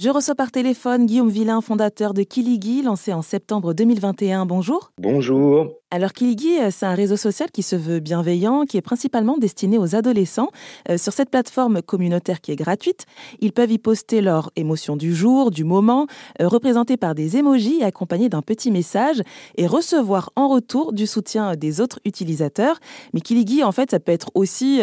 Je reçois par téléphone Guillaume Villain, fondateur de Kiligi, lancé en septembre 2021. Bonjour. Bonjour. Alors Kiligi, euh, c'est un réseau social qui se veut bienveillant, qui est principalement destiné aux adolescents. Euh, sur cette plateforme communautaire qui est gratuite, ils peuvent y poster leurs émotions du jour, du moment, euh, représentées par des émojis accompagnés d'un petit message et recevoir en retour du soutien des autres utilisateurs. Mais Kiligi, en fait, ça peut être aussi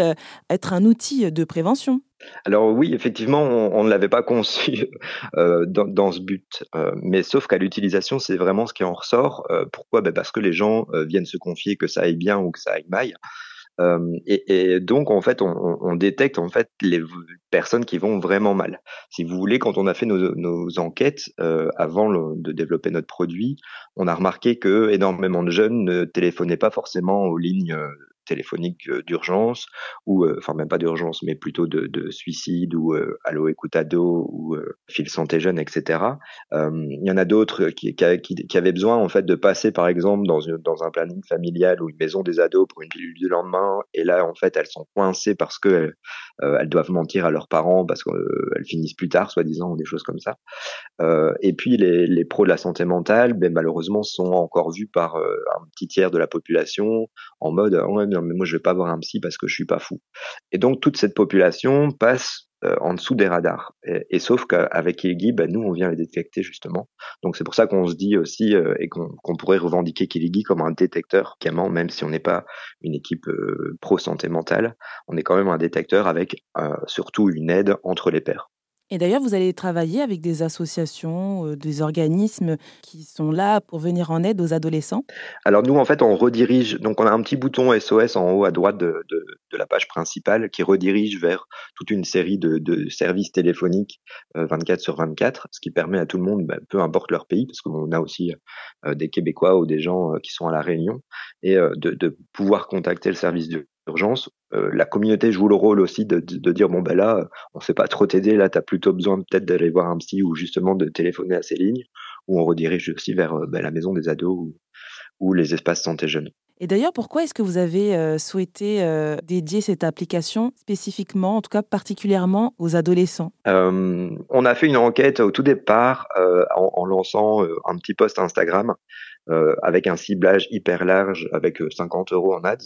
être un outil de prévention. Alors oui, effectivement, on, ne l'avait pas conçu euh, dans, ce but, euh, mais sauf qu'à l'utilisation, c'est vraiment ce qui en ressort. Euh, pourquoi? Ben Parce que les gens viennent se confier que ça aille bien ou que ça aille mal. Et, donc en fait, on, détecte en fait les personnes qui vont vraiment mal. Si vous voulez, quand on a fait nos, enquêtes avant de développer notre produit, on a remarqué que énormément de jeunes ne téléphonaient pas forcément aux lignes téléphonique d'urgence ou euh, enfin même pas d'urgence mais plutôt de, de suicide ou euh, allo écoute ado ou euh, fil santé jeune etc il y en a d'autres qui, qui, avaient besoin en fait de passer par exemple dans une, dans un planning familial ou une maison des ados pour une pilule du lendemain et là en fait elles sont coincées parce que elles doivent mentir à leurs parents parce qu'elles finissent plus tard soi-disant ou des choses comme ça. Et puis les, les pros de la santé mentale ben, malheureusement sont encore vus par un petit tiers de la population en mode mais moi je vais pas voir un psy parce que je suis pas fou. Et donc toute cette population passe euh, en dessous des radars. Et, sauf qu'avec Kiligi, bah, nous on vient les détecter justement. Donc c'est pour ça qu'on se dit aussi euh, et qu'on pourrait revendiquer Kiligi comme un détecteur, même si on n'est pas une équipe euh, pro santé mentale, on est quand même un détecteur avec surtout une aide entre les pairs. Et d'ailleurs, vous allez travailler avec des associations, euh, des organismes qui sont là pour venir en aide aux adolescents? Alors nous, en fait, on redirige, donc on a un petit bouton SOS en haut à droite de, la page principale qui redirige vers toute une série de, services téléphoniques 24 euh, sur 24, ce qui permet à tout le monde, bah, peu importe leur pays, parce qu'on a aussi euh, des Québécois ou des gens qui sont à La Réunion, et de, de pouvoir contacter le service de urgence. Euh, la communauté joue le rôle aussi de, de, dire bon ben là, on sait pas trop t'aider, là tu as plutôt besoin peut-être d'aller voir un psy ou justement de téléphoner à ces lignes, ou on redirige aussi vers euh, ben, la maison des ados ou, ou les espaces santé jeunes. Et d'ailleurs, pourquoi est-ce que vous avez euh, souhaité euh, dédier cette application spécifiquement, en tout cas particulièrement aux adolescents? Euh, On a fait une enquête au tout départ en, en, lançant un petit post Instagram avec un ciblage hyper large avec 50 euros en ads.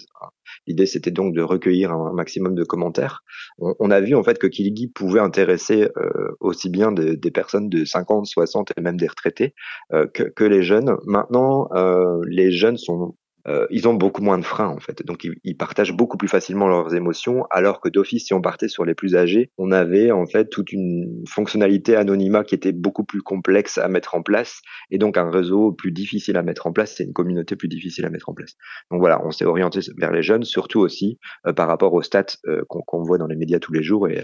L'idée, c'était donc de recueillir un maximum de commentaires. On, a vu en fait que Kiligi pouvait intéresser aussi bien des, personnes de 50, 60 et même des retraités que, les jeunes. Maintenant, les jeunes sont euh, ils ont beaucoup moins de freins en fait. Donc ils, partagent beaucoup plus facilement leurs émotions, alors que d'office, si on partait sur les plus âgés, on avait en fait toute une fonctionnalité anonymat qui était beaucoup plus complexe à mettre en place, et donc un réseau plus difficile à mettre en place, c'est une communauté plus difficile à mettre en place. Donc voilà, on s'est orienté vers les jeunes, surtout aussi euh, par rapport aux stats euh, qu'on voit dans les médias tous les jours et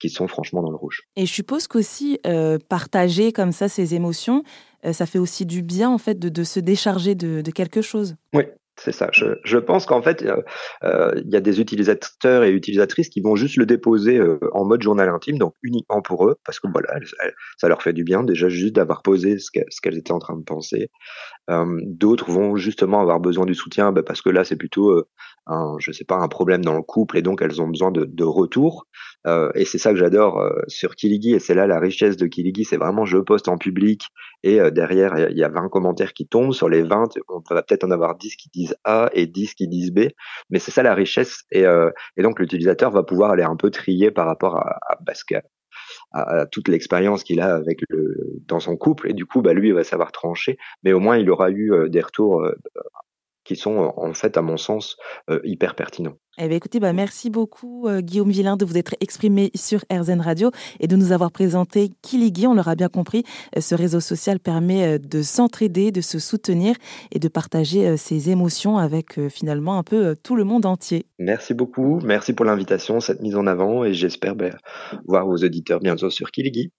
qui sont franchement dans le rouge. Et je suppose qu'aussi partager comme ça ces émotions, ça fait aussi du bien en fait de, se décharger de, de quelque chose. Oui, c'est ça. Je, pense qu'en fait, euh, il y a des utilisateurs et utilisatrices qui vont juste le déposer euh, en mode journal intime, donc uniquement pour eux, parce que voilà, ça leur fait du bien déjà juste d'avoir posé ce qu'elles étaient en train de penser. Euh, D'autres vont justement avoir besoin du soutien, bah, parce que là, c'est plutôt euh, un, je sais pas, un problème dans le couple, et donc elles ont besoin de, retour. Euh, et c'est ça que j'adore sur Kiligi, et c'est là la richesse de Kiligi, c'est vraiment je poste en public, et derrière il y a 20 commentaires qui tombent. Sur les 20, on va peut-être en avoir 10 qui disent a et 10 qui disent B. Mais c'est ça la richesse. Et, euh, et donc l'utilisateur va pouvoir aller un peu trier par rapport à, à, à, toute l'expérience qu'il a avec le dans son couple. Et du coup, bah, lui, il va savoir trancher. Mais au moins, il aura eu euh, des retours euh, qui sont en fait, à mon sens, hyper pertinents. Eh bien, écoutez, bah, merci beaucoup euh, Guillaume Villain de vous être exprimé sur RZN Radio et de nous avoir présenté Kiligi. On l'aura bien compris, euh, ce réseau social permet de s'entraider, de se soutenir et de partager ses émotions avec finalement un peu tout le monde entier. Merci beaucoup, merci pour l'invitation, cette mise en avant et j'espère ben, voir vos auditeurs bientôt sur Kiligi.